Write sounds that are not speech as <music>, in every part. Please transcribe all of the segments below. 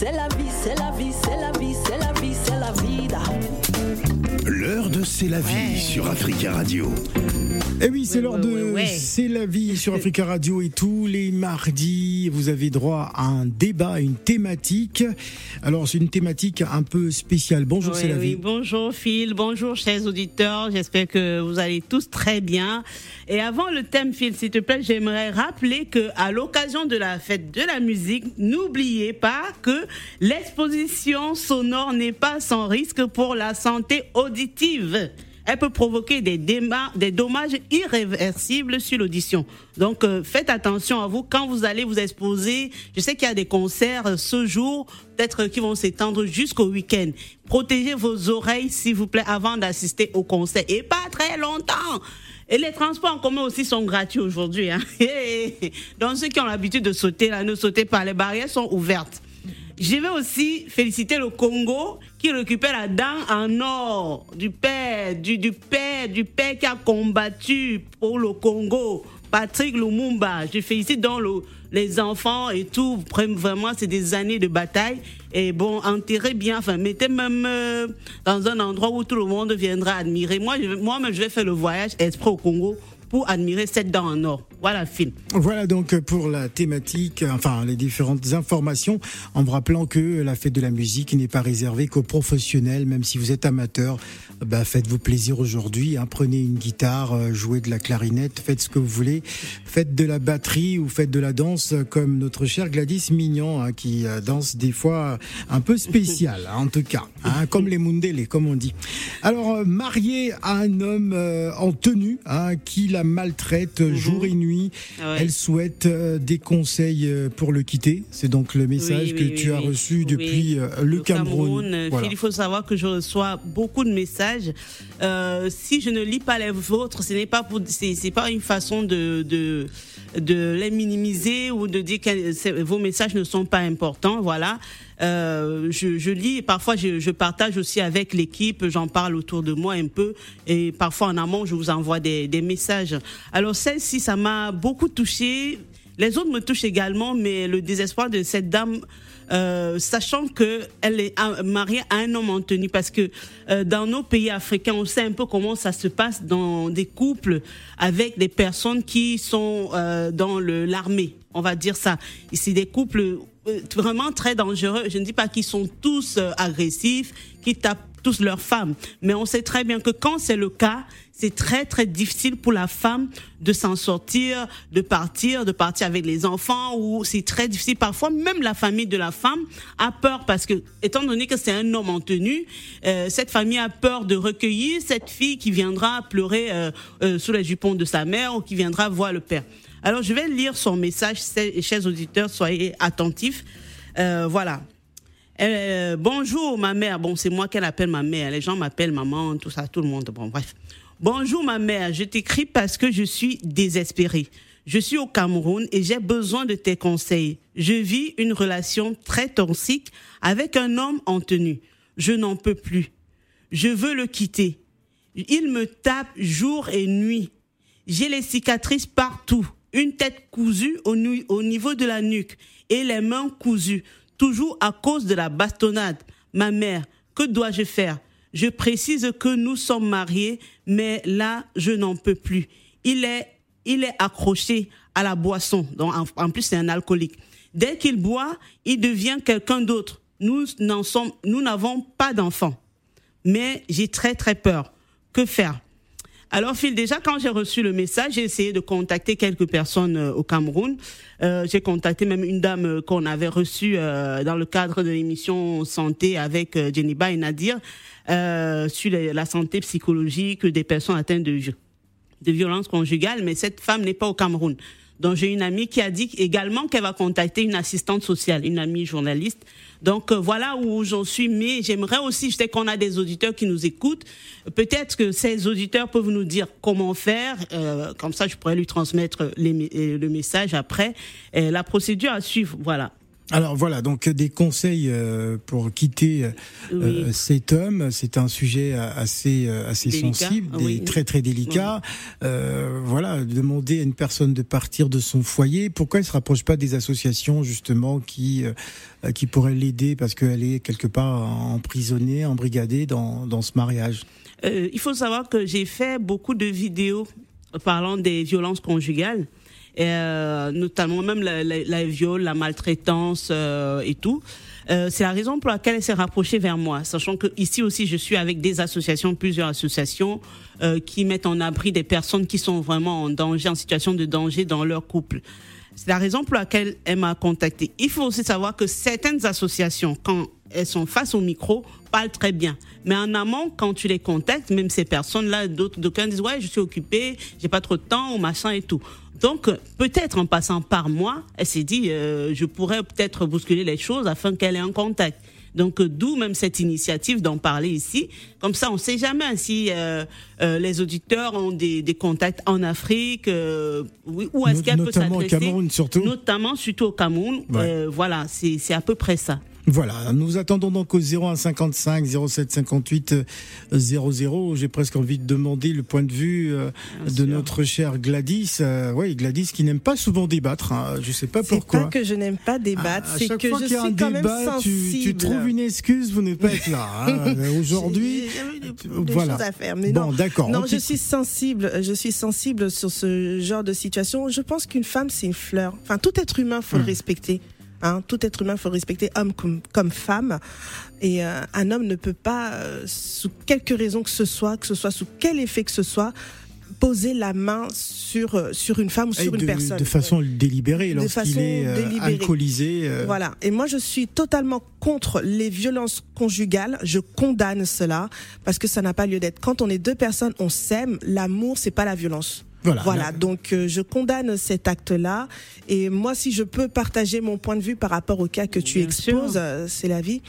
c'est la vie, c'est la vie, c'est la vie, c'est la vie, c'est la vida. De C'est la vie sur Africa Radio. Eh oui, c'est Ouais, l'heure ouais, de ouais, ouais. C'est la vie sur Africa Radio et tous les mardis, vous avez droit à un débat, à une thématique. Alors, c'est une thématique un peu spéciale. Bonjour, c'est la oui, vie. bonjour Phil, bonjour chers auditeurs, j'espère que vous allez tous très bien. Et avant le thème Phil, s'il te plaît, j'aimerais rappeler que à l'occasion de la fête de la musique, n'oubliez pas que l'exposition sonore n'est pas sans risque pour la santé auditive. Elle peut provoquer des, des dommages irréversibles sur l'audition. Donc, euh, faites attention à vous quand vous allez vous exposer. Je sais qu'il y a des concerts euh, ce jour, peut-être qui vont s'étendre jusqu'au week-end. Protégez vos oreilles, s'il vous plaît, avant d'assister au concert. Et pas très longtemps. Et les transports en commun aussi sont gratuits aujourd'hui. Hein. <laughs> Donc, ceux qui ont l'habitude de sauter, là, ne sautez pas. Les barrières sont ouvertes. Je vais aussi féliciter le Congo qui récupère la dent en or du père, du, père, du père qui a combattu pour le Congo, Patrick Lumumba. Je félicite donc le- les enfants et tout. Vraiment, c'est des années de bataille. Et bon, enterrez bien, enfin, mettez même euh, dans un endroit où tout le monde viendra admirer. Moi, moi-même, je vais faire le voyage exprès au Congo pour admirer cette dent en or. Voilà, film. Voilà donc pour la thématique, enfin les différentes informations, en vous rappelant que la fête de la musique n'est pas réservée qu'aux professionnels, même si vous êtes amateur, bah, faites-vous plaisir aujourd'hui, hein. prenez une guitare, euh, jouez de la clarinette, faites ce que vous voulez, faites de la batterie ou faites de la danse comme notre cher Gladys Mignon hein, qui euh, danse des fois un peu spécial, hein, en tout cas, hein, comme les Mundele, comme on dit. Alors euh, mariée à un homme euh, en tenue qui la maltraite euh, jour et nuit, Ah ouais. elle souhaite euh, des conseils euh, pour le quitter. C'est donc le message Oui, que tu as reçu depuis euh, le, Cameroun. Voilà. Il faut savoir que je reçois beaucoup de messages. Euh, si je ne lis pas les vôtres, ce n'est pas pour, c'est, pas une façon de, de de les minimiser ou de dire que vos messages ne sont pas importants. Voilà. Euh, je, je lis parfois je, je partage aussi avec l'équipe, j'en parle autour de moi un peu et parfois en amont je vous envoie des, des messages. Alors celle-ci, ça m'a beaucoup touchée. Les autres me touchent également, mais le désespoir de cette dame, euh, sachant que elle est mariée à un homme tenue, parce que euh, dans nos pays africains, on sait un peu comment ça se passe dans des couples avec des personnes qui sont euh, dans l'armée, on va dire ça. C'est des couples vraiment très dangereux. Je ne dis pas qu'ils sont tous agressifs, qui tapent tous leurs femmes, mais on sait très bien que quand c'est le cas, c'est très très difficile pour la femme de s'en sortir, de partir, de partir avec les enfants, ou c'est très difficile. Parfois, même la famille de la femme a peur parce que, étant donné que c'est un homme en tenue, euh, cette famille a peur de recueillir cette fille qui viendra pleurer euh, euh, sous les jupons de sa mère ou qui viendra voir le père. Alors, je vais lire son message, chers auditeurs, soyez attentifs. Euh, voilà. Euh, bonjour ma mère. Bon, c'est moi qu'elle appelle ma mère. Les gens m'appellent maman, tout ça, tout le monde. Bon, bref. Bonjour ma mère. Je t'écris parce que je suis désespérée. Je suis au Cameroun et j'ai besoin de tes conseils. Je vis une relation très toxique avec un homme en tenue. Je n'en peux plus. Je veux le quitter. Il me tape jour et nuit. J'ai les cicatrices partout, une tête cousue au, niveau de la nuque et les mains cousues, toujours à cause de la bastonnade. Ma mère, que dois-je faire? Je précise que nous sommes mariés, mais là, je n'en peux plus. Il est, il est accroché à la boisson, donc en, plus c'est un alcoolique. Dès qu'il boit, il devient quelqu'un d'autre. Nous n'en sommes, nous n'avons pas d'enfants mais j'ai très très peur. Que faire? Alors, Phil, déjà, quand j'ai reçu le message, j'ai essayé de contacter quelques personnes euh, au Cameroun. Euh, j'ai contacté même une dame euh, qu'on avait reçue euh, dans le cadre de l'émission Santé avec Jenniba et Nadir sur la santé psychologique des personnes atteintes de, vi- de violence conjugale, mais cette femme n'est pas au Cameroun. Donc j'ai une amie qui a dit également qu'elle va contacter une assistante sociale, une amie journaliste. Donc euh, voilà où j'en suis. Mais j'aimerais aussi, je sais qu'on a des auditeurs qui nous écoutent. Peut-être que ces auditeurs peuvent nous dire comment faire. Euh, comme ça, je pourrais lui transmettre euh, le message après. La procédure à suivre, voilà. Alors voilà, donc des conseils euh, pour quitter euh, Oui. euh, cet homme. C'est un sujet assez assez Délicat, sensible, oui. très très délicat. Euh, voilà, demander à une personne de partir de son foyer. Pourquoi elle se rapproche pas des associations justement qui qui pourraient l'aider parce qu'elle est quelque part emprisonnée, embrigadée dans dans ce mariage? Euh, il faut savoir que j'ai fait beaucoup de vidéos parlant des violences conjugales, euh, notamment même la, viol, la maltraitance euh, et tout. Euh, c'est la raison pour laquelle elle s'est rapprochée vers moi, sachant que ici aussi je suis avec des associations, plusieurs associations qui mettent en abri des personnes qui sont vraiment en danger, en situation de danger dans leur couple. C'est la raison pour laquelle elle m'a contacté. Il faut aussi savoir que certaines associations, quand elles sont face au micro, parlent très bien. Mais en amont, quand tu les contactes, même ces personnes-là, d'autres, d'aucuns disent ouais, je suis occupé, j'ai pas trop de temps ou machin et tout. Donc peut-être en passant par moi, elle s'est dit euh, je pourrais peut-être bousculer les choses afin qu'elle ait un contact. Donc euh, d'où même cette initiative d'en parler ici. Comme ça, on ne sait jamais si euh, euh, les auditeurs ont des, des contacts en Afrique, euh, où est-ce qu'elle peut notamment au s'adresser. Cameroun, surtout. Notamment surtout au Cameroun. Ouais. Voilà, c'est à peu près ça. Voilà, nous attendons donc au 0155 07 58 00. J'ai presque envie de demander le point de vue euh, de notre chère Gladys. Euh, oui, Gladys qui n'aime pas souvent débattre. Hein. Je sais pas C'est pourquoi. pas que je n'aime pas débattre, Ah, c'est que je suis quand même débat, tu, sensible. tu trouves une excuse pour ne pas être là. hein. <laughs> Aujourd'hui, voilà. choses à faire, mais Bon, non. d'accord, on Non, je suis sensible. Je suis sensible sur ce genre de situation. Je pense qu'une femme, c'est une fleur. Enfin, tout être humain, faut le respecter. Hein, tout être humain, faut le respecter, homme comme, comme femme. Et euh, un homme ne peut pas, euh, sous quelque raison que ce soit, que ce soit sous quel effet que ce soit, poser la main sur euh, sur une femme ou sur une personne. de façon délibérée, lorsqu'il est euh, délibérée. alcoolisé. euh, Voilà. Et moi, je suis totalement contre les violences conjugales. Je condamne cela parce que ça n'a pas lieu d'être. Quand on est deux personnes, on s'aime. L'amour, c'est pas la violence. Voilà. Voilà, donc euh, je condamne cet acte-là. Et moi, si je peux partager mon point de vue par rapport au cas que tu Bien exposes, euh, c'est la vie.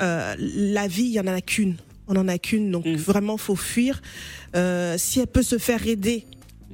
Euh, la vie, il y en a qu'une. On en a qu'une, donc Mm. vraiment, faut fuir. Euh, si elle peut se faire aider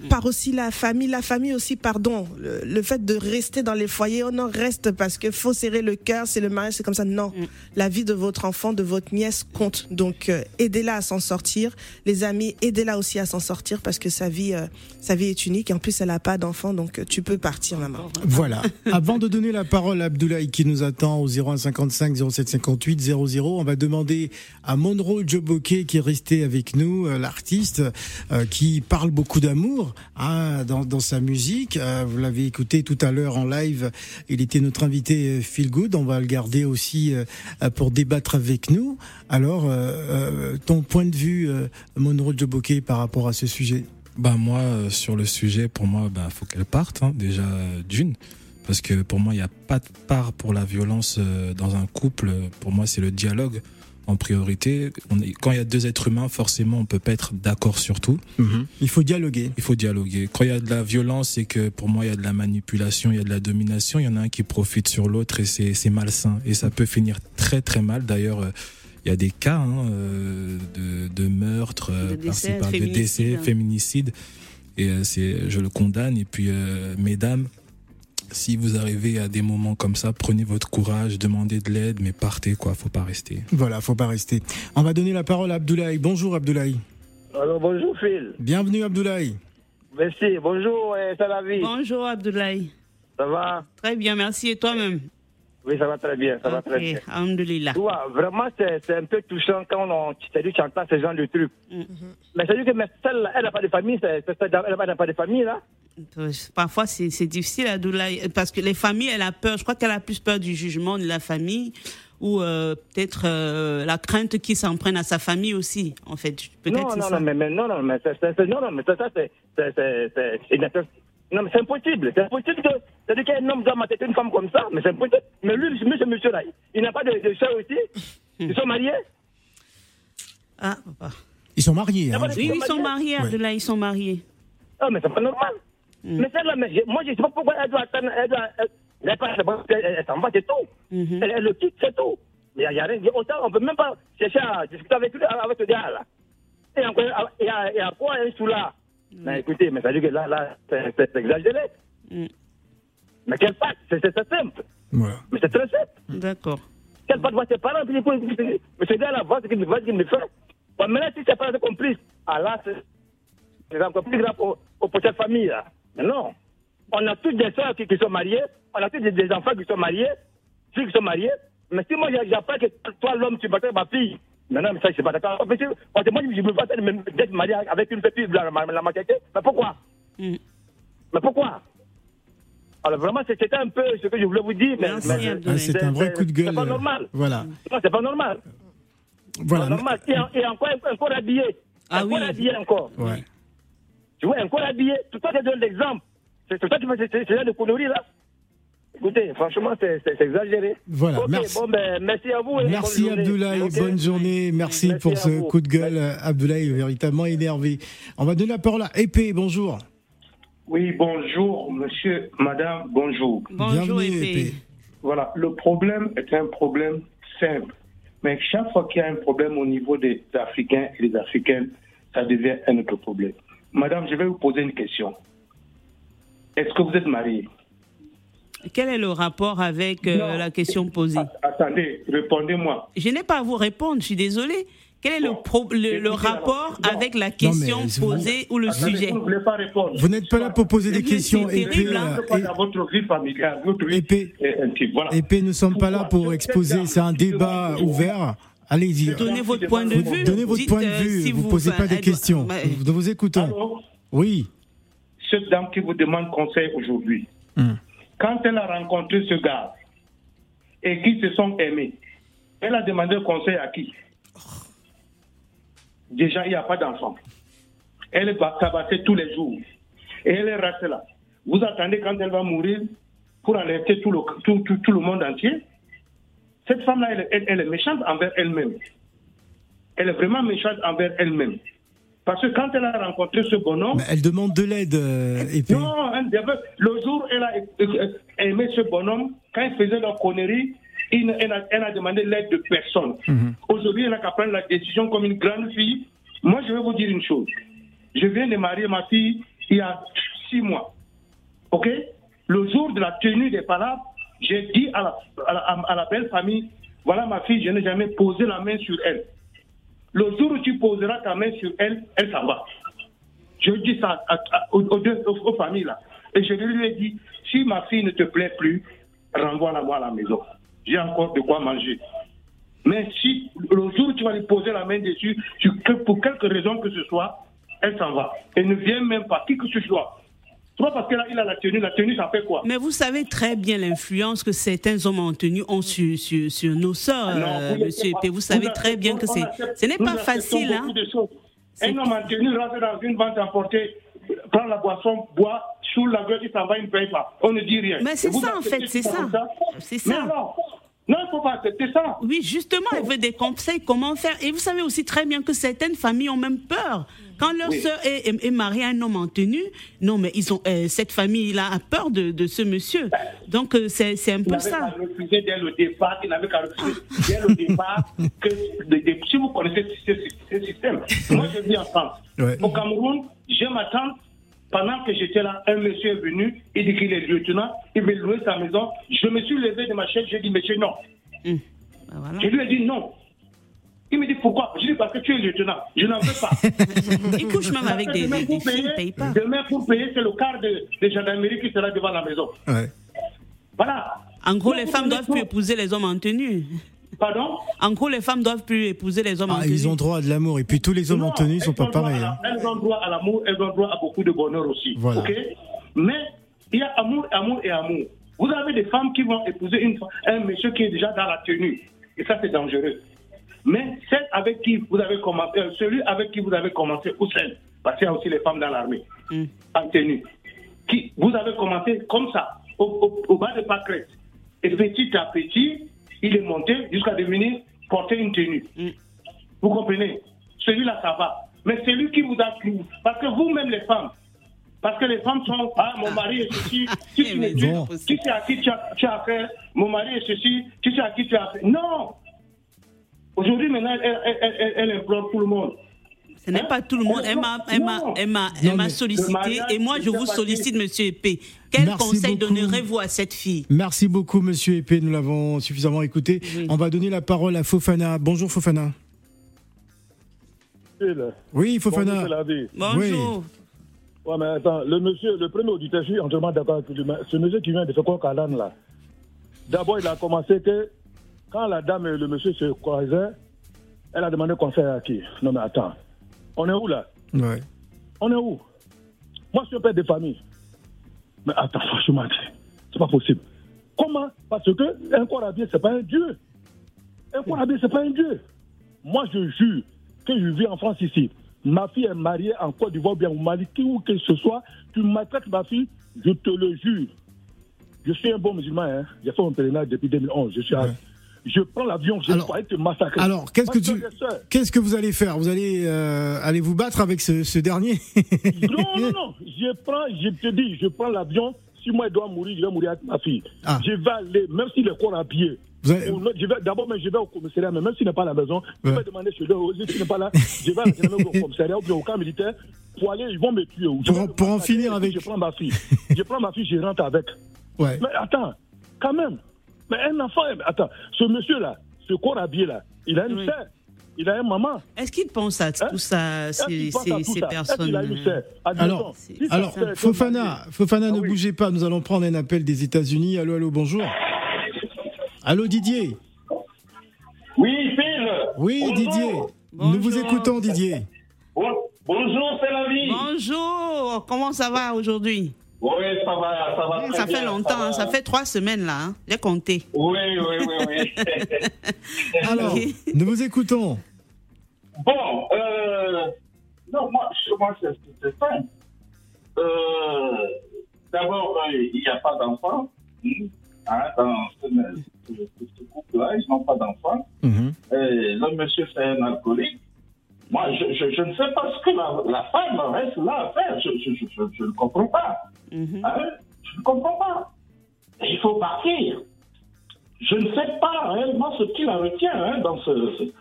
par aussi la famille, la famille aussi, pardon, le, le fait de rester dans les foyers, on en reste parce que faut serrer le cœur, c'est le mariage, c'est comme ça. Non, Mm. la vie de votre enfant, de votre nièce compte. Donc euh, aidez-la à s'en sortir. Les amis, aidez-la aussi à s'en sortir parce que sa vie, euh, sa vie est unique et en plus elle n'a pas d'enfant, donc euh, tu peux partir, maman. Voilà. <laughs> Avant de donner la parole à Abdoulaye qui nous attend au 0155 0758 00, on va demander à Monroe Joboke qui est resté avec nous, euh, l'artiste, euh, qui parle beaucoup d'amour hein, dans, sa musique. Euh, vous l'avez écouté tout à l'heure en live. Il était notre invité euh, Feel Good. On va le garder aussi euh, euh, pour débattre avec nous. Alors, euh, euh, ton point de vue, euh, Monroe Joboke, par rapport à ce sujet? Bah moi euh, sur le sujet, pour moi, bah faut qu'elle parte hein, déjà euh, d'une, parce que pour moi il n'y a pas de part pour la violence euh, dans un couple. Pour moi c'est le dialogue en priorité. On est, quand il y a deux êtres humains, forcément on peut pas être d'accord sur tout. Il faut dialoguer. Il faut dialoguer. Quand il y a de la violence, c'est que pour moi il y a de la manipulation, il y a de la domination. Il y en a un qui profite sur l'autre et c'est c'est malsain et ça peut finir très très mal. D'ailleurs. euh, il y a des cas hein, euh, de, de meurtre, euh, De décès, par- de féminicide. décès, féminicide. Et c'est, je le condamne. Et puis, euh, mesdames, si vous arrivez à des moments comme ça, prenez votre courage, demandez de l'aide, mais partez, quoi. Faut pas rester. Voilà, faut pas rester. On va donner la parole à Abdoulaye. Bonjour Abdoulaye. Alors bonjour Phil. Bienvenue Abdoulaye. Merci. Bonjour euh, Salavi. Bonjour Abdoulaye. Ça va? Très bien, merci. Et toi-même? Oui, ça va très bien. Ça va très bien. Ok, alhamdoulilah. Tu vois, vraiment, c'est un peu touchant quand on c'est-à-dire tu entends ce genre de trucs. Mm. Mais c'est-à-dire que mais celle-là, elle n'a pas de famille, c'est- elle n'a pas de famille, là. Euh, Parfois, c'est difficile, Abdoulaye, parce que les familles, elle a peur. Je crois qu'elle a plus peur du jugement de la famille ou euh, peut-être euh, la crainte qu'il s'en prenne à sa famille aussi, en fait. Peut-être Non, non, ça. non, mais, mais non, non, mais c'est- c'est- c'est- non, non, mais ça, ça, c'est c'est- Non, mais c'est impossible. C'est impossible que, c'est-à-dire qu'un homme doit mater une femme comme ça, mais c'est impossible. Mais lui, ce monsieur-là, il n'a pas de, de soeur aussi. Ils sont mariés. Ah, papa. Ils sont mariés. hein. Oui, ils sont mariés, Abdoulaye, ils sont mariés. Ah, mais c'est pas normal. Mm. Mais celle-là, je- moi, je sais pas pourquoi elle doit attendre. Elle, doit, elle, elle, part, elle, elle, elle s'en va, c'est tout. Mhm. elle, elle le quitte, c'est tout. Mais il n'y a, rien. Autant, on peut même pas chercher à discuter avec, lui, avec ce gars-là. Et encore, il y a, il y a quoi un sous là Mais écoutez, mais ça veut dire que là, là c'est c'est exagéré. Mm. Mais quel pacte C'est c'est- c'est simple. Voilà. Mais c'est très simple. D'accord. Quel pacte voit ses parents? Puis Mais ce gars-là, voit ce qu'il voit ce qu'il fait. Bon, maintenant, si ses parents sont complices, ah là, c'est c'est encore plus grave pour, pour, pour cette famille. Là. Mais non. On a tous des soeurs qui, qui sont mariées, on a tous des, des enfants qui sont mariés, filles qui sont mariées. Mais si moi j'a- j'apprends que toi, l'homme, tu battais ma fille, mais ça, je suis pas d'accord. Parce que parce que moi, je me vois d'être marié avec une petite la, la, la maquette. Mais pourquoi? Mm. Mais pourquoi? Alors vraiment, c'est- c'était un peu ce que je voulais vous dire. Mais. Ah, c'est un vrai coup de gueule. C'est pas normal. Voilà. Non, c'est pas normal. Voilà. Pas normal. Et, en- et encore, encore habillé. Ah encore oui. habillé encore. Ouais. Tu vois, encore habillé. Tout ça, c'est donne l'exemple. C'est c'est toi qui fais ces- genres de conneries là. Écoutez, franchement, c'est exagéré. Voilà, merci. Bon, ben, merci à vous. et Merci bonne. Abdoulaye, bonne journée. Merci, Merci pour ce vous. coup de gueule. Abdoulaye est véritablement énervé. On va donner la parole à Épée. Bonjour. Oui, bonjour, monsieur, madame, bonjour. Bonjour. Épée. Voilà, le problème est un problème simple. Mais chaque fois qu'il y a un problème au niveau des Africains et des Africaines, ça devient un autre problème. Madame, je vais vous poser une question. Est-ce que vous êtes mariée? Quel est le rapport avec euh, Non. la question posée Att- Attendez, répondez-moi. Je n'ai pas à vous répondre, je suis désolée. Quel est le, Bon. pro- le, le Écoutez, rapport non. avec la question vous- posée ou le Attendez, sujet Vous n'êtes pas là pour poser des questions, Épée. hein. euh, votre vie familiale, votre vie Épée. intime. Voilà. Épée, nous ne sommes pas là pour exposer. C'est un débat ouvert. Allez-y. Donnez votre point de vue. Donnez votre point de euh, vue. si vous ne posez pas des questions. Nous vous écoutons. Oui. Cette dame qui vous demande conseil aujourd'hui, Hum. Quand elle a rencontré ce gars et qu'ils se sont aimés, elle a demandé conseil à qui? Déjà, il n'y a pas d'enfant. Elle est tabassée tous les jours. Et elle est restée là. Vous attendez quand elle va mourir pour alerter tout le, tout, tout- le monde entier? Cette femme-là, elle- elle est méchante envers elle-même. Elle est vraiment méchante envers elle-même. Parce que quand elle a rencontré ce bonhomme, Mais elle demande de l'aide, euh, non, un devait- le jour où elle a euh, aimé ce bonhomme, quand il faisait leur connerie, il- elle, a, elle a demandé l'aide de personne. Aujourd'hui, elle n'a qu'à prendre la décision comme une grande fille. Moi, je vais vous dire une chose. Je viens de marier ma fille il y a six mois. OK? Le jour de la tenue des palabres, j'ai dit à la, à la- à la belle famille, voilà ma fille, je n'ai jamais posé la main sur elle. Le jour où tu poseras ta main sur elle, elle s'en va. Je dis ça aux, deux, familles là. Et je lui ai dit, si ma fille ne te plaît plus, renvoie-la moi à la maison. J'ai encore de quoi manger. Mais si le jour où tu vas lui poser la main dessus, pour quelque raison que ce soit, elle s'en va. Elle ne vient même pas, qui que ce soit. C'est pas parce qu'il a, la tenue, la tenue ça fait quoi? Mais vous savez très bien l'influence que certains hommes en tenue ont sur, sur, sur nos sœurs, Ah euh, monsieur Épée. Vous savez très bien que c'est, ce n'est pas facile. Hein. Un homme en tenue rentre dans une vente emportée, prend la boisson, boit, sous la gueule, il s'en va, il ne paye pas. On ne dit rien. Mais c'est ça, en fait, c'est ça. C'est Mais ça. alors, non, il ne faut pas accepter ça. Oui, justement, elle veut des conseils, comment faire. Et vous savez aussi très bien que certaines familles ont même peur. Quand leur Oui. sœur est, est- est mariée à un homme en tenue, non, mais ils ont, euh, cette famille-là a peur de, de ce monsieur. Donc, euh, c'est un Il peu ça. refuser dès le départ, il n'avait qu'à refuser dès le départ que de- de- si vous connaissez ce, ce- ce système. Moi, je vis en France. Ouais. Au Cameroun, j'ai ma tante. Pendant que j'étais là, un monsieur est venu, il dit qu'il est lieutenant, il veut louer sa maison. Je me suis levé de ma chaise, j'ai dit, monsieur, non. Hum. Ben voilà. Je lui ai dit non. Il me dit pourquoi? Je lui ai dit parce que tu es lieutenant. Je n'en veux pas. <laughs> Ils couchent même avec des, demain, des, pour payer, payent pas. demain, pour payer, c'est le quart de, de gendarmerie qui sera devant la maison. Ouais. Voilà. En gros, Donc, les femmes doivent plus épouser les hommes en tenue. Pardon En gros, les femmes doivent plus épouser les hommes en Ah, tenue. ils ont droit à de l'amour. Et puis tous les hommes en tenue ne sont pas pareils. hein. la- Elles ont droit à l'amour, elles ont droit à beaucoup de bonheur aussi. Voilà. ok Mais il y a amour, amour et amour. Vous avez des femmes qui vont épouser une, un monsieur qui est déjà dans la tenue. Et ça, c'est dangereux. Mais celle avec qui vous avez commencé, euh, celui avec qui vous avez commencé, ou celle, parce qu'il y a aussi les femmes dans l'armée, Mm. en tenue, qui, vous avez commencé comme ça, au, au- au bas de pâquerette. Et petit à petit, il est monté jusqu'à devenir porter une tenue. Mm. Vous comprenez? Celui-là, ça va. Mais celui qui vous a parce que vous-même, les femmes, parce que les femmes sont, ah, mon mari est ceci, <laughs> si tu, bon. sais à qui tu as, tu as affaire, mon mari est ceci, tu sais à qui tu as affaire. Non Aujourd'hui, maintenant, elle, elle, elle, elle, elle implore tout le monde. Ce n'est Hein? pas tout le monde. Elle m'a, elle m'a, Non. elle m'a, Non, elle m'a mais- sollicité et moi je vous sollicite, Monsieur Épée. Quel Merci conseil donnerez-vous à cette fille? Merci beaucoup, monsieur Épée. Nous l'avons suffisamment écouté. Oui. On va donner la parole à Fofana. Bonjour, Fofana. Oui, Fofana. Bonjour. Ouais, mais attends, le monsieur, le premier auditeur, je suis entièrement d'accord avec lui. mais Ce monsieur qui vient de faire Kalan, là, d'abord, il a commencé que quand la dame et le monsieur se croisaient, elle a demandé conseil à qui? Non, mais attends, on est où là? Ouais. On est où? Moi, je suis un père de famille. Mais attends, franchement, c'est pas possible. Comment? Parce que un corps habillé, c'est pas un dieu. Un corps habillé, c'est pas un dieu. Moi, je jure que je vis en France ici. Ma fille est mariée en Côte d'Ivoire, bien au Mali, qui ou que ce soit. Tu maltraites ma fille, je te le jure. Je suis un bon musulman. Hein. J'ai fait mon pèlerinage depuis 2011. Je suis à- Ouais. Je prends l'avion, je vais te massacrer. Alors, qu'est-ce que tu, je qu'est-ce que vous allez faire? Vous allez, euh, allez vous battre avec ce, ce dernier? Non, non, non. Je prends, je te dis, je prends l'avion. Si moi, je dois mourir, je vais mourir avec ma fille. Ah. Je vais aller, même s'il est corps je vais- D'abord, je vais au commissariat, mais même s'il n'est pas à la maison, je Ouais. vais demander chez lui, s'il n'est pas là, je vais à au commissariat ou bien au camp militaire pour aller, ils vont me tuer. Ou je Pour en- pour finir avec- Je prends ma fille. je prends ma fille, je rentre avec. Ouais. Mais attends, quand même. Mais un enfant, attends, ce monsieur-là, ce corps habillé là, il a une Oui. sœur, il a une maman. Est-ce qu'il pense à tout ça, ces, ça? Personnes a une sœur? Admettons, Alors, si Alors, Fofana, Fofana, Ah ne oui. bougez pas. Nous allons prendre un appel des États-Unis. Allô, allô, bonjour. Allô, Didier. Oui, Phil. Oui, Bonjour. Didier. Nous vous écoutons, Didier. Bon- bonjour, c'est la vie. Bonjour, comment ça va aujourd'hui? Oui, ça va, ça va. très Ça fait bien, longtemps, va. ça fait trois semaines là, hein. j'ai compté. Oui, oui, oui, oui. <laughs> Alors, nous vous écoutons. bon, euh, non, moi, moi, c'est simple. Euh, D'abord, euh, il n'y a pas d'enfants. hmm, hein, dans ce, ce- couple-là, ils n'ont pas d'enfants. Et le monsieur, c'est un alcoolique. Moi, je, je, je ne sais pas ce que la, la femme reste là à faire. Je, je, je, je, je ne comprends pas. Mhm. Hein? Je ne comprends pas. Et il faut partir. Je ne sais pas réellement ce qui la retient hein, dans ce, ce-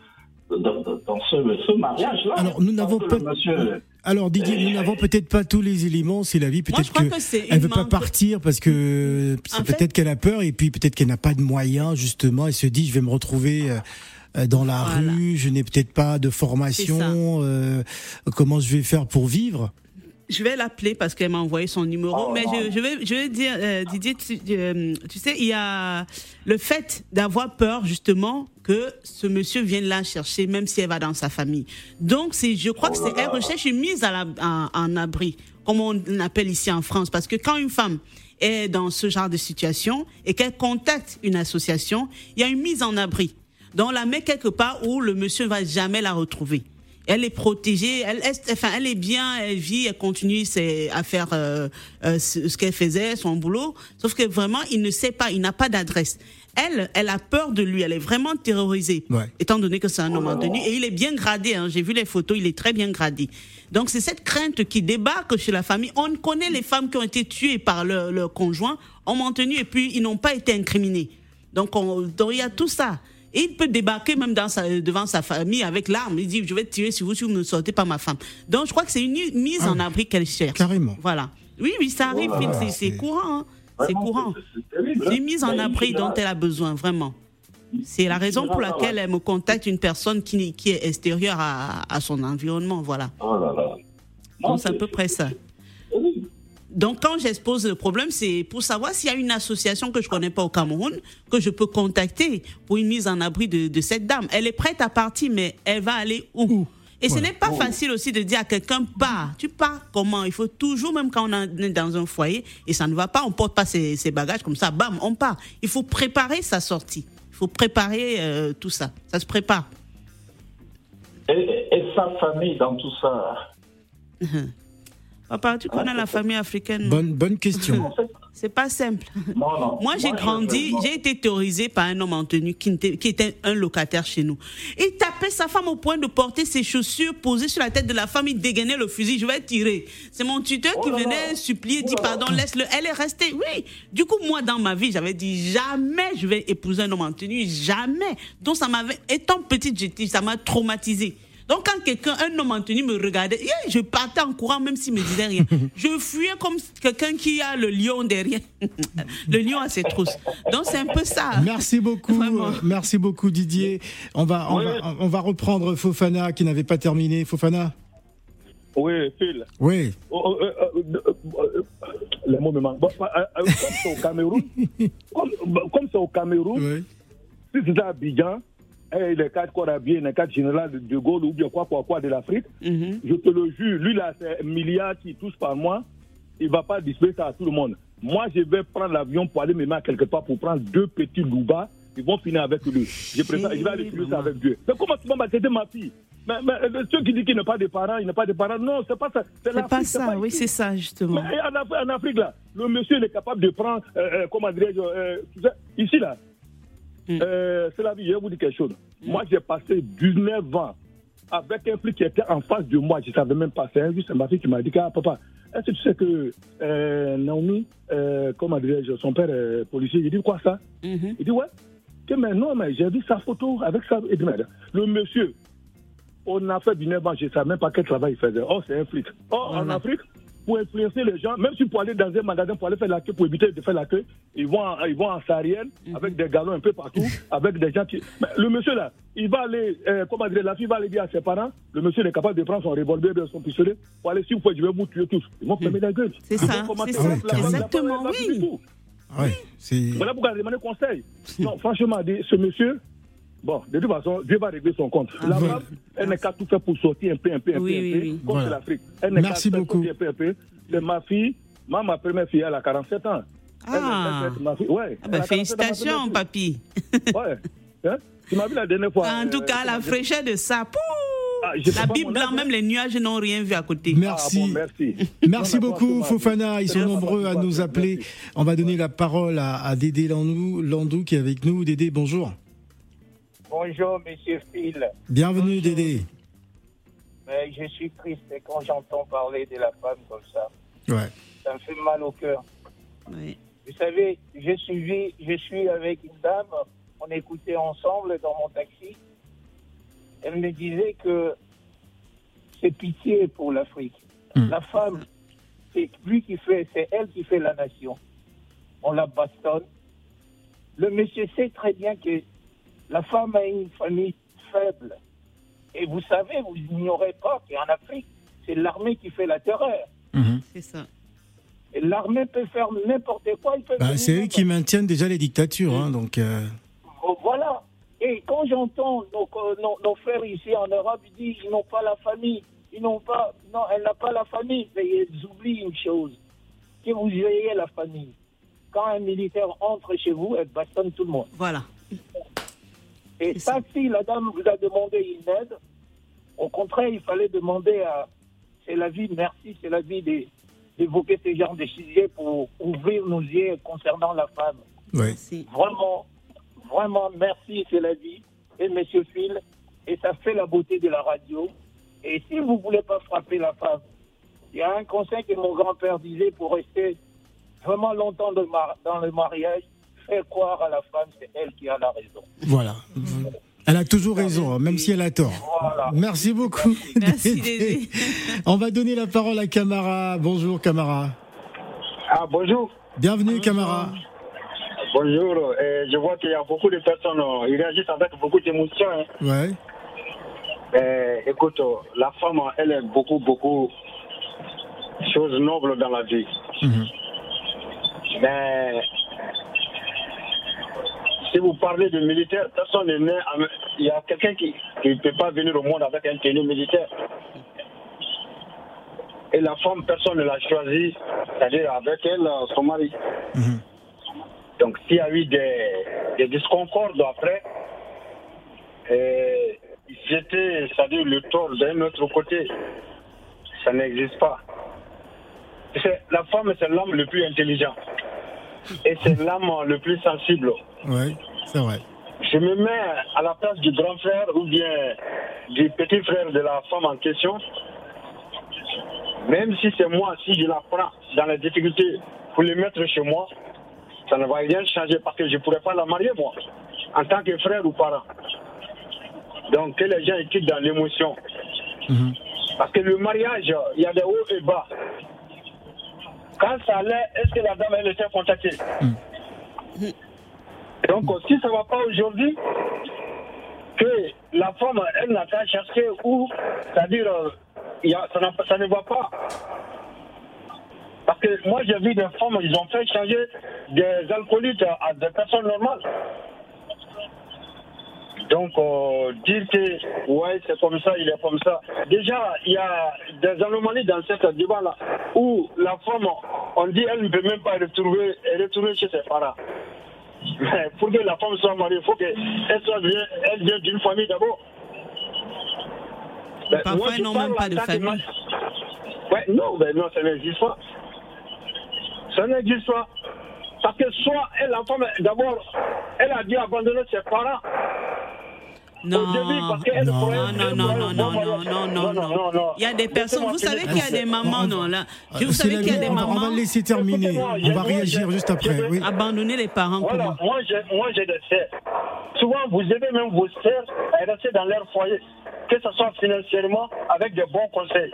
dans, ce, ce mariage-là. Alors, nous n'avons pas- Monsieur, Alors, Didier, nous n'avons peut-être pas tous les éléments. C'est la vie. Peut-être je crois que que c'est elle veut pas partir parce que peut-être qu'elle a peur et puis peut-être qu'elle n'a pas de moyens justement. Elle se dit, je vais me retrouver. Euh, dans la Voilà. rue, je n'ai peut-être pas de formation. Euh, comment je vais faire pour vivre? Je vais l'appeler parce qu'elle m'a envoyé son numéro. Oh, mais je, je vais, je vais dire, euh, Didier, tu, euh, tu sais, il y a le fait d'avoir peur justement que ce monsieur vienne la chercher, même si elle va dans sa famille. Donc, c'est, je crois que c'est, elle recherche une mise à la, en, en abri, comme on appelle ici en France, parce que quand une femme est dans ce genre de situation et qu'elle contacte une association, il y a une mise en abri. Donc, on la met quelque part où le monsieur va jamais la retrouver. Elle est protégée, elle, est- enfin, elle est bien, elle vit, elle continue ses- à faire euh, euh, ce, qu'elle faisait, son boulot. Sauf que vraiment, il ne sait pas, il n'a pas d'adresse. Elle, elle a peur de lui, elle est vraiment terrorisée, Ouais. étant donné que c'est un homme en tenue. Et il est bien gradé, hein, j'ai vu les photos, il est très bien gradé. Donc c'est cette crainte qui débarque chez la famille. On connaît les femmes qui ont été tuées par leur, leur conjoint, homme en tenue, et puis ils n'ont pas été incriminés. Donc, on- donc il y a tout ça. Et il peut débarquer même dans sa- devant sa famille avec l'arme. Il dit, je vais tirer sur vous si vous ne sortez pas ma femme. Donc, je crois que c'est une mise Ah en abri qu'elle cherche. Carrément. Voilà. Oui, oui, ça arrive, Oh c'est- c'est c'est- courant. hein. C'est courant. c'est- c'est hein. une mise en abri dont elle a besoin, vraiment. C'est la raison pour laquelle elle me contacte une personne qui, qui est extérieure à, à son environnement. Voilà. Oh là là. Non, Donc, c'est à peu près ça. Donc, quand j'expose le problème, c'est pour savoir s'il y a une association que je connais pas au Cameroun que je peux contacter pour une mise en abri de, de cette dame. Elle est prête à partir, mais elle va aller où, Et Voilà. ce n'est pas facile aussi de dire à quelqu'un pars. Tu pars comment Il faut toujours, même quand on est dans un foyer et ça ne va pas, on porte pas ses, ses bagages comme ça, bam, on part. Il faut préparer sa sortie. Il faut préparer euh, tout ça. Ça se prépare. Et, et sa famille dans tout ça? <laughs> Papa, tu connais la famille africaine Bonne, bonne question. C'est pas simple. Non, non. Moi, j'ai grandi, j'ai été terrorisée par un homme en tenue qui était, qui était un locataire chez nous. Il tapait sa femme au point de porter ses chaussures posées sur la tête de la femme. Il dégainait le fusil. Je vais tirer. C'est mon tuteur Oh qui là venait là. supplier, Oh dit pardon, laisse-le. Elle est restée. Oui. Du coup, moi, dans ma vie, j'avais dit jamais je vais épouser un homme en tenue. Jamais. Donc, ça m'avait, étant petite, ça m'a traumatisée. Donc quand quelqu'un, un homme en tenue me regardait, yeah, je partais en courant même s'il me disait rien. <laughs> je fuyais comme quelqu'un qui a le lion derrière. <laughs> le lion a ses trousses. Donc c'est un peu ça. Merci beaucoup, Vraiment. merci beaucoup Didier. On va, on, Oui. va, on va reprendre Fofana qui n'avait pas terminé. Fofana? Oui, Phil. Oui. Oh, oh, euh, euh, euh, les mots me manquent. Bon, comme c'est au Cameroun, <laughs> comme comme c'est au Cameroun, oui. si c'était à Abidjan, et les quatre corps habillés, les quatre généraux de, Gaulle ou bien quoi, quoi, quoi de l'Afrique, Mhm. je te le jure, lui là, c'est un milliard qui touche par mois, il va pas distribuer ça à tout le monde. Moi, je vais prendre l'avion pour aller me mettre quelque part pour prendre deux petits louba, ils vont finir avec lui. Je préfère, je vais aller finir ça avec Dieu. Mais comment tu vas m'attendre ma fille? Mais, mais, euh, ceux qui disent qu'il n'a pas de parents, il n'a pas de parents, non, c'est pas ça. C'est pas ça, oui, c'est ça, justement. Mais en Afrique, en Afrique, là, le monsieur il est capable de prendre, euh, euh, comment dirais-je, euh, ici, là, Mm. euh, c'est la vie, je vais vous dire quelque chose. Moi, j'ai passé 19 ans avec un flic qui était en face de moi, je ne savais même pas. C'est un juste ma fille qui m'a dit, ah, papa, est-ce que tu sais que euh, Naomi, euh, comment dirais-je, son père est policier, il dit quoi ça? Mhm. Il dit, ouais. Que, mais non, mais j'ai vu sa photo avec ça. Il dit, le monsieur, on a fait 19 ans, je ne savais même pas quel travail il faisait. Oh, c'est un flic. Oh, en. Afrique, pour influencer les gens, même si pour aller dans un magasin, pour aller faire la queue, pour éviter de faire la queue, ils vont en, ils vont en sarienne, avec des galons un peu partout, <laughs> avec des gens qui. Mais le monsieur là, il va aller, euh, comment dire, la fille va aller dire à ses parents, le monsieur est capable de prendre son revolver, de son pistolet, pour aller, si vous pouvez, je vais vous tuer tous. Ils vont fermer la gueule. C'est ça, c'est ça, la- exactement, la- la- oui. Ah Ouais. Voilà pourquoi j'ai demandé conseil. <laughs> Non, franchement, dit, ce monsieur, bon, de toute façon, Dieu va régler son compte. La Voilà. femme, elle n'est qu'à tout faire pour sortir un peu, un peu, un Oui, peu, oui, un peu, oui. comme Voilà. c'est l'Afrique. Elle n'est Merci qu'à faire beaucoup. sortir un peu, un peu. C'est ma fille, moi, ma première fille, elle a 47 ans. Elle- Ah. elle- elle- ma fille, ouais. Ah elle a 47 ans, ma félicitations, papy. <laughs> Ouais. Hein? Tu m'as vu la dernière fois. En tout euh, cas, la fraîcheur de ça. pouh, Ah, la Bible blanc, même les nuages n'ont rien vu à côté. Merci. Ah, bon, merci. <laughs> Merci beaucoup, Fofana. Ils sont nombreux à nous merci. appeler. On va donner la parole à, à Dédé Landou, Landou qui est avec nous. Dédé, bonjour. Bonjour, monsieur Phil. Bienvenue, Dédé. Mais je suis triste quand j'entends parler de la femme comme ça. Ouais. Ça me fait mal au cœur. Oui. Vous savez, je suis, je suis avec une dame, on écoutait ensemble dans mon taxi. Elle me disait que c'est pitié pour l'Afrique. Hmm. La femme, c'est lui qui fait, c'est elle qui fait la nation. On la bastonne. Le monsieur sait très bien que la femme a une famille faible. Et vous savez, vous ignorez pas qu'en Afrique, c'est l'armée qui fait la terreur. Mhm. C'est ça. Et l'armée peut faire n'importe quoi. il peut Bah, c'est eux qui maintiennent déjà les dictatures. hein, donc, euh, Oh, Voilà. Et quand j'entends nos, nos- nos frères ici en Europe, ils disent qu'ils n'ont pas la famille. Ils n'ont pas. Non, elle n'a pas la famille. Mais ils oublient une chose. Que vous ayez la famille. Quand un militaire entre chez vous, elle bastonne tout le monde. Voilà. Et ça, si la dame vous a demandé une aide, au contraire, il fallait demander à. C'est la vie, merci, c'est la vie des- d'évoquer ce genre de sujets pour ouvrir nos yeux concernant la femme. Vraiment, vraiment, merci, c'est la vie. Et Monsieur Phil, et ça fait la beauté de la radio. Et si vous ne voulez pas frapper la femme, il y a un conseil que mon grand-père disait pour rester vraiment longtemps dans le mariage, faire croire à la femme, c'est elle qui a la raison. Voilà. Elle a toujours raison, hein, même si elle a tort. Voilà. Merci beaucoup. Merci, Dédé. <laughs> On va donner la parole à Camara. Bonjour, Camara. Ah, bonjour. Bienvenue, Camara. Bonjour. Euh, je vois qu'il y a beaucoup de personnes, euh, ils réagissent avec beaucoup d'émotion. hein. Ouais. Euh, écoute, euh, la femme, elle est beaucoup, beaucoup choses nobles dans la vie. Mhm. Mais si vous parlez de militaire, personne n'est né. Il y a quelqu'un qui ne peut pas venir au monde avec un tenue militaire. Et la femme, personne ne l'a choisie, c'est-à-dire avec elle, euh, son mari. Mhm. Donc s'il y a eu des, des disconcordes après, euh, c'était, c'est-à-dire le tort d'un autre côté, ça n'existe pas. C'est- La femme, c'est l'homme le plus intelligent. Et c'est l'âme le plus sensible. Ouais, c'est vrai. Je me mets à la place du grand frère ou bien du petit frère de la femme en question. Même si c'est moi, si je la prends dans les difficultés pour les mettre chez moi, ça ne va rien changer parce que je ne pourrais pas la marier, moi, en tant que frère ou parent. Donc que les gens écoutent dans l'émotion. Mhm. Parce que le mariage, il y a des hauts et bas. Quand ça allait, est-ce que la dame, elle était contactée Donc, si ça ne va pas aujourd'hui, que la femme, elle n'a qu'à chercher où, c'est-à-dire, euh, ça, ça ne va pas. Parce que moi, j'ai vu des femmes, ils ont fait changer des alcooliques à des personnes normales. Donc, euh, dire que, ouais, c'est comme ça, il est comme ça. Déjà, il y a des anomalies dans cette débat-là, où la femme, on dit, elle ne peut même pas retrouver, retourner chez ses parents. Mais pour que la femme soit mariée, il faut qu'elle soit bien, elle vient d'une famille d'abord. Ben, Parfois, ils n'ont même pas de famille. Ouais, non, ben non, ça n'existe pas. Ça n'existe pas. Parce que soit elle, la femme, d'abord, elle a dû abandonner ses parents. Non, non, non, non, non, non, non, non, non, non, non. Il y a des personnes, vous savez qu'il y a des mamans, non, là. Vous C'est savez qu'il y a des va- on va mamans laisser terminer. On va réagir juste après. abandonner les parents. Voilà, comment? moi j'ai, moi j'ai des sœurs. Souvent, vous aidez même vos sœurs à rester dans leur foyer, que ce soit financièrement, avec de bons conseils.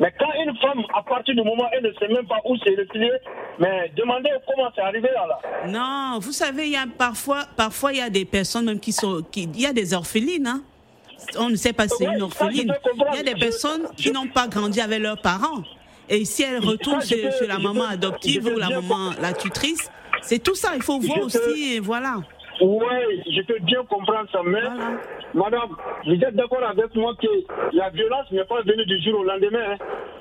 Mais quand une femme, à partir du moment où elle ne sait même pas où se replier, mais demandez comment c'est arrivé là. là. Non, vous savez, il y a parfois, parfois il y a des personnes même qui sont, qui, il y a des orphelines. Hein. On ne sait pas si c'est Ouais, une orpheline. Il y a des personnes je- qui n'ont pas grandi avec leurs parents. Et si elles retournent chez, peux- chez la maman peux- adoptive ou la maman, la tutrice, c'est tout ça. Il faut voir aussi, peux- et voilà. Oui, je peux bien comprendre ça, mais Voilà. Madame, vous êtes d'accord avec moi que la violence n'est pas venue du jour au lendemain. hein?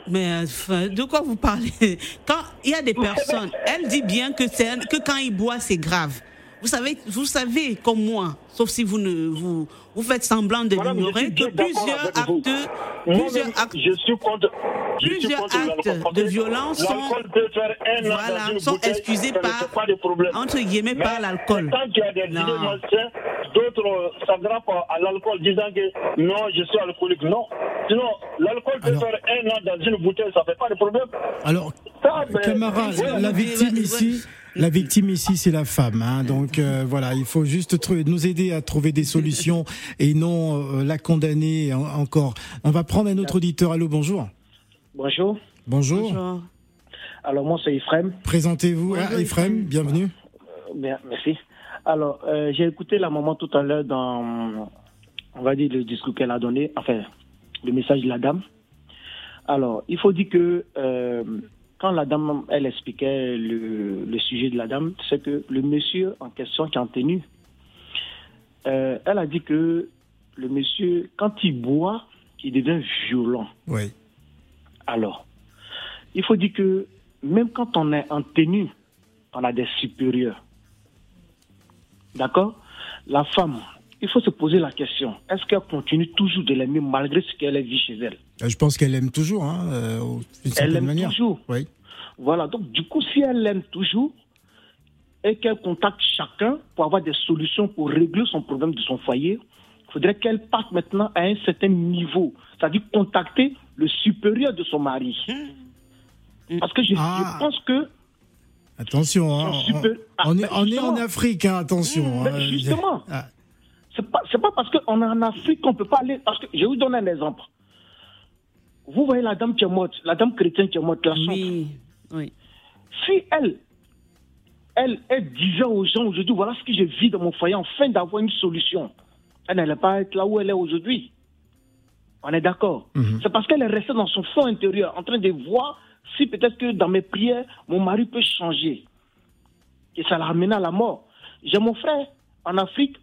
Mais euh, enfin, de quoi vous parlez? <laughs> Quand il y a des personnes, elle dit bien que, c'est- que quand il boit, c'est grave. Vous savez, vous savez comme moi, sauf si vous ne vous, vous faites semblant de l'ignorer, que plusieurs actes, Moi-même, plusieurs actes je suis contre. je suis Plusieurs contre l'alcool, actes parce de violence sont- voilà, excusés par- entre guillemets, par l'alcool. Des malsaines, d'autres s'attrapent à l'alcool disant que non, je suis alcoolique. Non. Sinon, l'alcool peut Alors- faire un an dans une bouteille, ça ne fait pas de problème. Alors, Ça, mais- Camara, Ouais, la victime ici, la victime ici, c'est la femme. Hein, donc euh, voilà, il faut juste nous aider à trouver des solutions et non euh, la condamner en- encore. On va prendre un autre auditeur. Allô, bonjour. Bonjour. Bonjour. Bonjour. Alors, moi, c'est Ephraim. Présentez-vous, ah, Ephraim, bienvenue. Bien, merci. Alors, euh, j'ai écouté la maman tout à l'heure dans, on va dire, le discours qu'elle a donné, enfin, le message de la dame. Alors, il faut dire que euh, quand la dame, elle expliquait le, le sujet de la dame, c'est que le monsieur en question qui est en tenue, euh, elle a dit que le monsieur, quand il boit, il devient violent. Oui. Alors, il faut dire que même quand on est en tenue, on a des supérieurs. D'accord? La femme, il faut se poser la question est-ce qu'elle continue toujours de l'aimer malgré ce qu'elle vit chez elle? Je pense qu'elle aime toujours, hein, euh, d'une Elle certaine l'aime manière. toujours. Oui. Voilà, donc du coup, si elle l'aime toujours et qu'elle contacte chacun pour avoir des solutions pour régler son problème de son foyer, il faudrait qu'elle parte maintenant à un certain niveau, c'est-à-dire contacter le supérieur de son mari. Parce que je, Ah. je pense que Attention, hein, super- Ah, on est, on en Afrique, hein, attention. Mais hein. justement. Ah, c'est pas, parce qu'on est en Afrique qu'on peut pas aller. Parce que je vais vous donner un exemple. Vous voyez la dame qui est morte, la dame chrétienne qui est morte, la. Oui, oui. Si elle, elle, elle disait aux gens aujourd'hui, voilà ce que je vis dans mon foyer, enfin d'avoir une solution, elle n'allait pas être là où elle est aujourd'hui. On est d'accord. Mhm. C'est parce qu'elle est restée dans son fond intérieur, en train de voir si peut-être que dans mes prières, mon mari peut changer. Et ça l'a ramené à la mort. J'ai mon frère en Afrique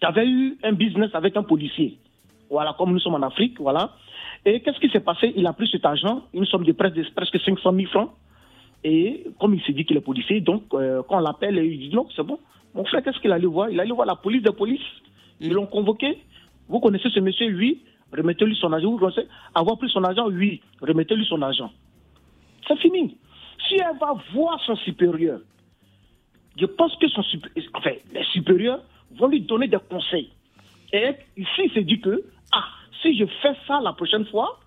qui avait eu un business avec un policier. Voilà, comme nous sommes en Afrique, voilà. Et qu'est-ce qui s'est passé? Il a pris cet argent, une somme de presque, de presque 500 000 francs. Et comme il s'est dit qu'il est policier, donc euh, quand on l'appelle, il dit non, c'est bon. Mon frère, qu'est-ce qu'il allait voir? Il allait voir la police de police. Ils l'ont convoqué. Vous connaissez ce monsieur Oui. Remettez-lui son argent. Vous connaissez? Avoir pris son argent Oui. Remettez-lui son argent. C'est fini. Si elle va voir son supérieur, je pense que son enfin, les supérieurs vont lui donner des conseils. Et ici, il s'est dit que, ah, si je fais ça la prochaine fois,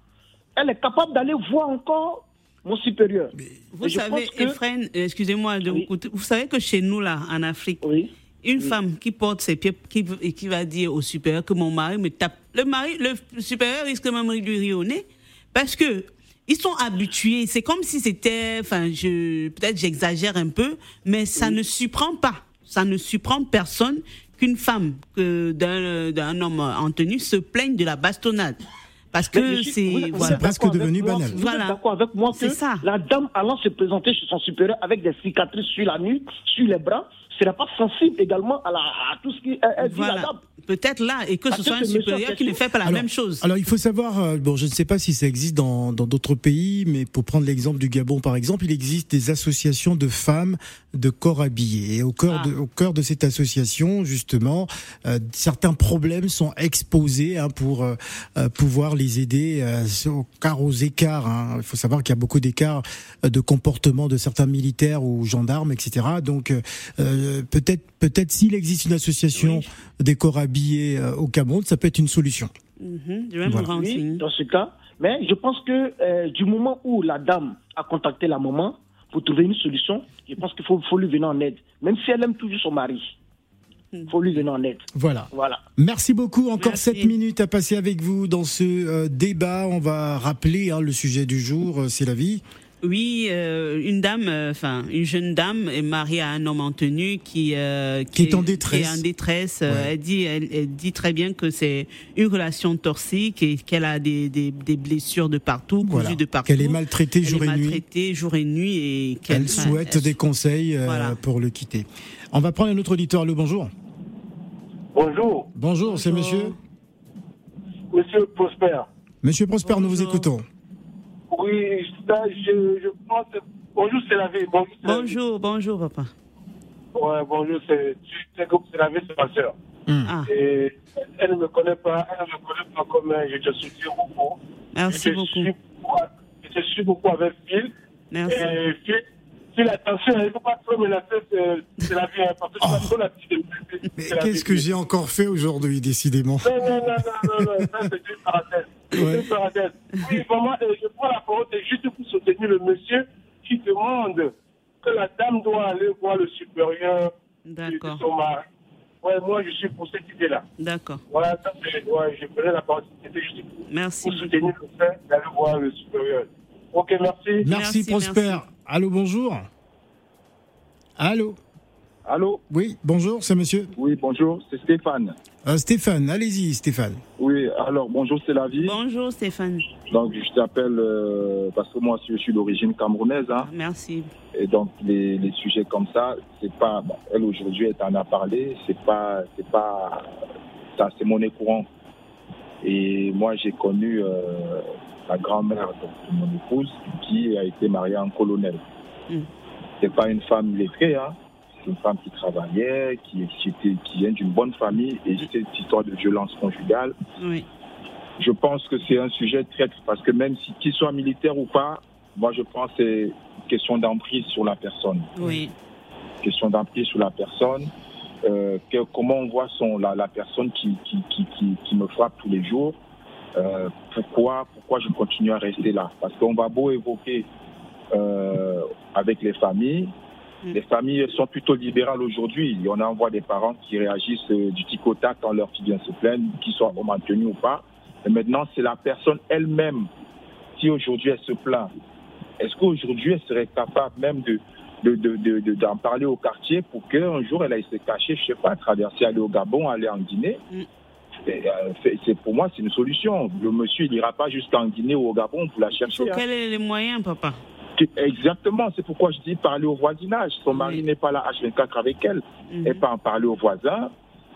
elle est capable d'aller voir encore mon supérieur. Vous savez, que- euh, excusez-moi de vous couper. Vous savez que chez nous, là, en Afrique, Oui. Une femme qui porte ses pieds qui, et qui va dire au supérieur que mon mari me tape. Le mari, le supérieur risque même de lui rire au nez parce que ils sont habitués. C'est comme si c'était, enfin, je, peut-être j'exagère un peu, mais ça ne surprend pas. Ça ne surprend personne qu'une femme, que d'un, d'un homme en tenue se plaigne de la bastonnade. Parce que c'est, vous voilà. êtes d'accord avec moi- Vous êtes Voilà. d'accord avec moi que C'est ça. la dame allant se présenter chez son supérieur avec des cicatrices sur la nuque, sur les bras, serait pas sensible également à, la, à tout ce qui est la Voilà. Peut-être là, et que ce soit un que ce supérieur qui ne fait pas la Alors- même chose. Alors il faut savoir, euh, bon je ne sais pas si ça existe dans dans d'autres pays, mais pour prendre l'exemple du Gabon par exemple, il existe des associations de femmes de corps habillés. Et au cœur, Ah. de, au cœur de cette association, justement, euh, certains problèmes sont exposés hein, pour euh, euh, pouvoir les aider, euh, car aux écarts. hein. Il faut savoir qu'il y a beaucoup d'écarts euh, de comportement de certains militaires ou gendarmes, etc. Donc euh, peut-être peut-être s'il existe une association des corps habillés euh, au Cameroun, ça peut être une solution. Mhm, je vais me Voilà. Oui, dans ce cas. Mais je pense que euh, du moment où la dame a contacté la maman pour trouver une solution, je pense qu'il faut, faut lui venir en aide. Même si elle aime toujours son mari. Il faut lui venir en aide. Voilà. Voilà. Merci beaucoup. Encore Merci. 7 minutes à passer avec vous dans ce euh, débat. On va rappeler hein, le sujet du jour, euh, c'est la vie. Oui, euh, une dame, euh, enfin une jeune dame est mariée à un homme en tenue qui euh, Qui est en détresse. qui est en détresse. Ouais. Elle dit, elle, elle dit très bien que c'est une relation toxique et qu'elle a des, des, des blessures de partout, cousues Voilà. de partout. Qu'elle est maltraitée Elle jour est et nuit. maltraitée jour et nuit et qu'elle Elle souhaite elle- des conseils euh, Voilà. pour le quitter. On va prendre un autre auditeur. Allô, bonjour. Bonjour, Bonjour, c'est monsieur. Monsieur Prosper. Monsieur Prosper, nous vous écoutons. Oui, ça, je, je pense. Bonjour, c'est la vie. Bonjour, vie. Bonjour, bonjour papa. Ouais, bonjour, c'est c'est la vie, c'est ma soeur. Hmm. Ah, Et elle ne me connaît pas, elle ne me connaît pas comme un, je te soutiens beaucoup. merci je te beaucoup. suis beaucoup- Je te suis beaucoup avec Phil. Merci. Et Phil, Phil, attention, il ne faut pas trop menacer, c'est c'est la vie. hein, parce que tu vas trop la Oh. Mais c'est la qu'est-ce vie. que j'ai encore fait aujourd'hui, décidément? Non, non, non, non, non, non, ça c'est une parenthèse. Ouais. Oui, vraiment, euh, je prends la parole c'est juste pour soutenir le monsieur qui demande que la dame doit aller voir le supérieur de D'accord, son mari. Ouais, moi je suis pour cette idée-là. d'accord. Voilà, ça c'est, ouais, je prenais la parole, c'était juste pour, Merci. pour soutenir le fait d'aller voir le supérieur. Ok, merci. Merci, Merci, Prosper. merci. Allô, bonjour. Allô Allô Oui, bonjour, c'est monsieur. Oui, bonjour, c'est Stéphane. Euh, Stéphane, allez-y, Stéphane. Oui, alors bonjour, c'est la vie. Bonjour Stéphane. Donc je t'appelle euh, parce que moi je suis d'origine camerounaise. Hein, Merci. et donc les, les sujets comme ça, c'est pas. bon, elle aujourd'hui, elle t'en a parlé, c'est pas. C'est pas. Ça, c'est monnaie courante. Et moi j'ai connu euh, la grand-mère donc, de mon épouse qui a été mariée en colonel. Mm. C'est pas une femme lettrée, hein. Une femme qui travaillait, qui, qui, était, qui vient d'une bonne famille. Et cette histoire de violence conjugale, Oui. je pense que c'est un sujet très parce que même si qu'il soit militaire ou pas, moi je pense que c'est une question d'emprise sur la personne. Oui. Question d'emprise sur la personne. Euh, que- comment on voit son la, la personne qui qui, qui, qui qui me frappe tous les jours. Euh, pourquoi pourquoi je continue à rester là? Parce qu'on va beau évoquer euh, avec les familles. Mm. Les familles sont plutôt libérales aujourd'hui. On en voit des parents qui réagissent euh, du tic au tac quand leur fille vient se plaindre, qu'ils soient au maintenu ou pas. Mais maintenant, c'est la personne elle-même. Si aujourd'hui elle se plaint, est-ce qu'aujourd'hui elle serait capable même de de- de- de- de- d'en parler au quartier pour qu'un jour elle aille se cacher, je sais pas, traverser, aller au Gabon, aller en Guinée? Mm. Et, euh, c'est- pour moi c'est une solution. Le monsieur il ira pas jusqu'en Guinée ou au Gabon pour la Il faut chercher. hein. quels sont les moyens papa? Exactement, c'est pourquoi je dis parler au voisinage. Son mari n'est pas là H24 avec elle. Mhm. Elle peut en parler aux voisins,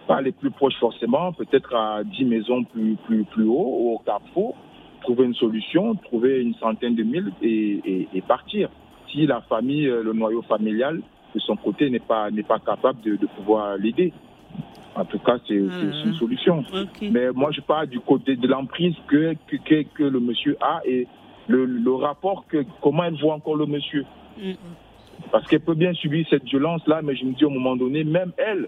pas les plus proches forcément, peut-être à 10 maisons plus, plus, plus haut, au carrefour, trouver une solution, trouver une centaine de mille et, et- et partir. Si la famille, euh, le noyau familial, de son côté, n'est pas, n'est pas capable de, de pouvoir l'aider. En tout cas, c'est une solution. Ok. Mais moi, je parle du côté de l'emprise que, que, que le monsieur a et le, le rapport que comment elle voit encore le monsieur. Mm. Parce qu'elle peut bien subir cette violence-là, mais je me dis au moment donné, même elle,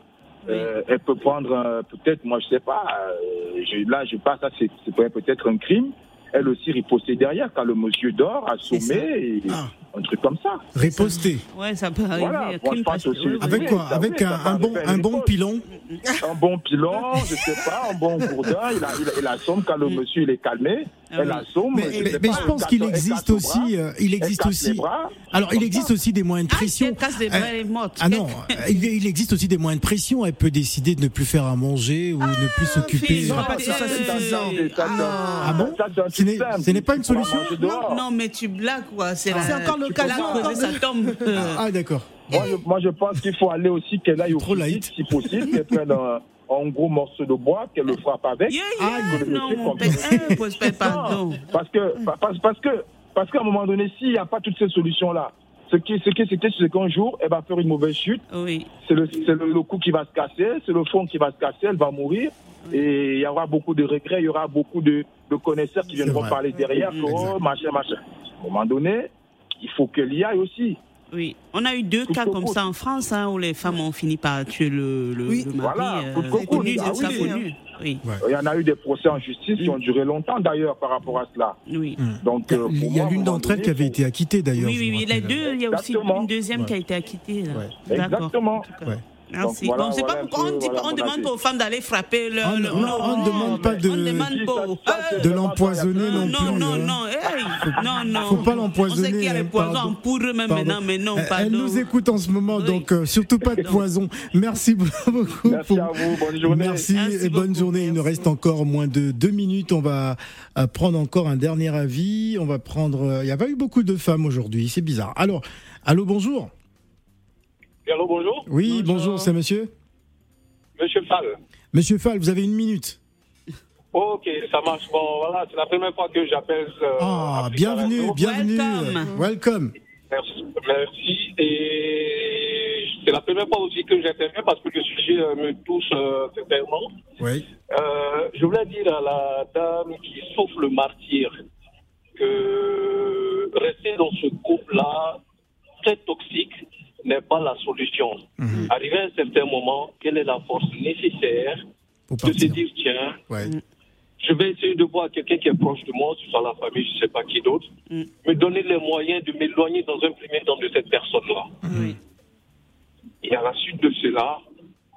euh, elle peut prendre euh, peut-être, moi je sais pas, euh, je- là je passe, ça c'est c'est peut- peut-être un crime. Elle aussi riposter derrière quand le monsieur dort, assommé. Et, Un truc comme ça. Riposter. Ouais, ça peut arriver. Voilà, un moi, crime je pense pas- aussi. oui, oui. Avec quoi Avec un, bon, un bon pilon Un bon pilon, je sais pas, un bon gourdin, il, a, il, il assomme quand le monsieur il est calmé, Ah oui. mais, je mais- mais je pense qu'il existe le aussi, bras, euh, il elle existe aussi. bras. Alors, il existe aussi des moyens de Ah, si pression. elle bras, elle morte. Ah non, euh, il il existe aussi des moyens de pression. Elle peut décider de ne plus faire à manger ou ne plus s'occuper. suffisant. Ah bon Ce n'est- ce n'est pas une solution Non, non, mais tu blagues quoi. C'est encore cause de- de sa tombe. Ah d'accord. Moi je, moi, je pense qu'il faut aller aussi qu'elle aille au si possible, qu'elle prenne un, gros morceau de bois, qu'elle le frappe avec. Yeah, que yeah, le non, monsieur mon comprenne. père, pose pas pardon. Parce que, parce, parce que, parce qu'à un moment donné, s'il n'y a pas toutes ces solutions-là, ce qui, ce qui c'était, c'est qu'un jour, elle va faire une mauvaise chute. Oui. C'est le, c'est le, le cou qui va se casser, c'est le fond qui va se casser, elle va mourir. Et il y aura beaucoup de regrets, il y aura beaucoup de, de connaisseurs qui viendront parler derrière, que, oh, machin, machin. À un moment donné, il faut qu'elle y aille aussi. Oui, on a eu deux cas comme ça en France hein, où les femmes ont fini par tuer le, le, Oui. le mari. Voilà, euh, connu, Ah oui. connu. Oui, Il y en a eu des procès en justice qui ont duré longtemps d'ailleurs par rapport à cela. oui. Donc, euh, Il y a l'une d'entre elles qui avait été acquittée d'ailleurs. Oui, oui, deux, il y a aussi Exactement. une deuxième qui a été acquittée. là. Ouais. D'accord. Exactement. Merci. Donc, voilà, Donc, c'est voilà pas pourquoi on voilà, on demande avis. pas aux femmes d'aller frapper le. On- le- on- on ne demande pas de- vraiment l'empoisonner non non, plus. non, hein. non, hey, non, non. Faut pas l'empoisonner, On sait qu'il y a les poisons même Pardon. maintenant, mais non, Elle- pardon. Elle nous écoute en ce moment, Oui. donc euh, surtout pas de <laughs> poison. Merci <laughs> beaucoup. Merci pour- à vous, bonne journée. Merci, Merci et bonne beaucoup, journée. Il nous reste encore moins de deux minutes. On va euh, prendre encore un dernier avis. On va prendre. euh, Il n'y a pas eu beaucoup de femmes aujourd'hui. C'est bizarre. Alors, allô, bonjour. Allô, bonjour. Oui, bonjour, c'est monsieur. Monsieur Fall. Monsieur Fall, vous avez une minute. Ok, ça marche. Bon, voilà, c'est la première fois que j'appelle. euh, Ah, Africa bienvenue, Radio. bienvenue. Welcome. Welcome. Merci, merci. Et c'est la première fois aussi que j'interviens parce que le sujet euh, me touche euh, sincèrement. Oui. Euh, je voulais dire à la dame qui souffre le martyr que rester dans ce n'est pas la solution. Arrivé à un certain moment, quelle est la force nécessaire Pour de se dire, tiens, Ouais. je vais essayer de voir quelqu'un qui est proche de moi, que ce soit la famille, je ne sais pas qui d'autre, Mm. me donner les moyens de m'éloigner dans un premier temps de cette personne-là. Et à la suite de cela,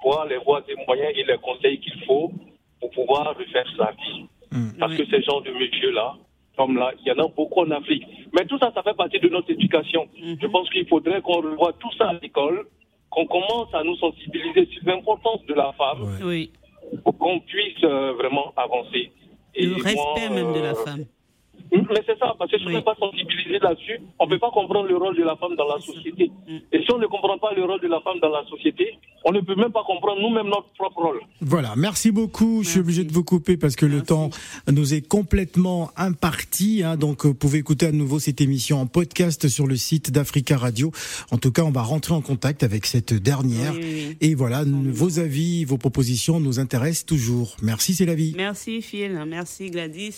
voir les voies et moyens et les conseils qu'il faut pour pouvoir refaire sa vie. Parce que ces gens de messieurs-là, comme là, il y en a beaucoup en Afrique. Mais tout ça, ça fait partie de notre éducation. Je pense qu'il faudrait qu'on revoie tout ça à l'école, qu'on commence à nous sensibiliser sur l'importance de la femme Oui. pour qu'on puisse euh, vraiment avancer. Et Le respect moi, même de la euh, femme. Mais c'est ça, parce que si on n'est pas sensibilisé là-dessus, on ne peut pas comprendre le rôle de la femme dans la société. Et si on ne comprend pas le rôle de la femme dans la société, on ne peut même pas comprendre nous-mêmes notre propre rôle. Voilà, merci beaucoup. Je suis obligé de vous couper parce que le temps nous est complètement imparti. Hein, donc, vous pouvez écouter à nouveau cette émission en podcast sur le site d'Africa Radio. En tout cas, on va rentrer en contact avec cette dernière. Oui, oui, oui. Et voilà, vos avis, vos propositions nous intéressent toujours. Merci, c'est la vie. Merci Phil, merci Gladys.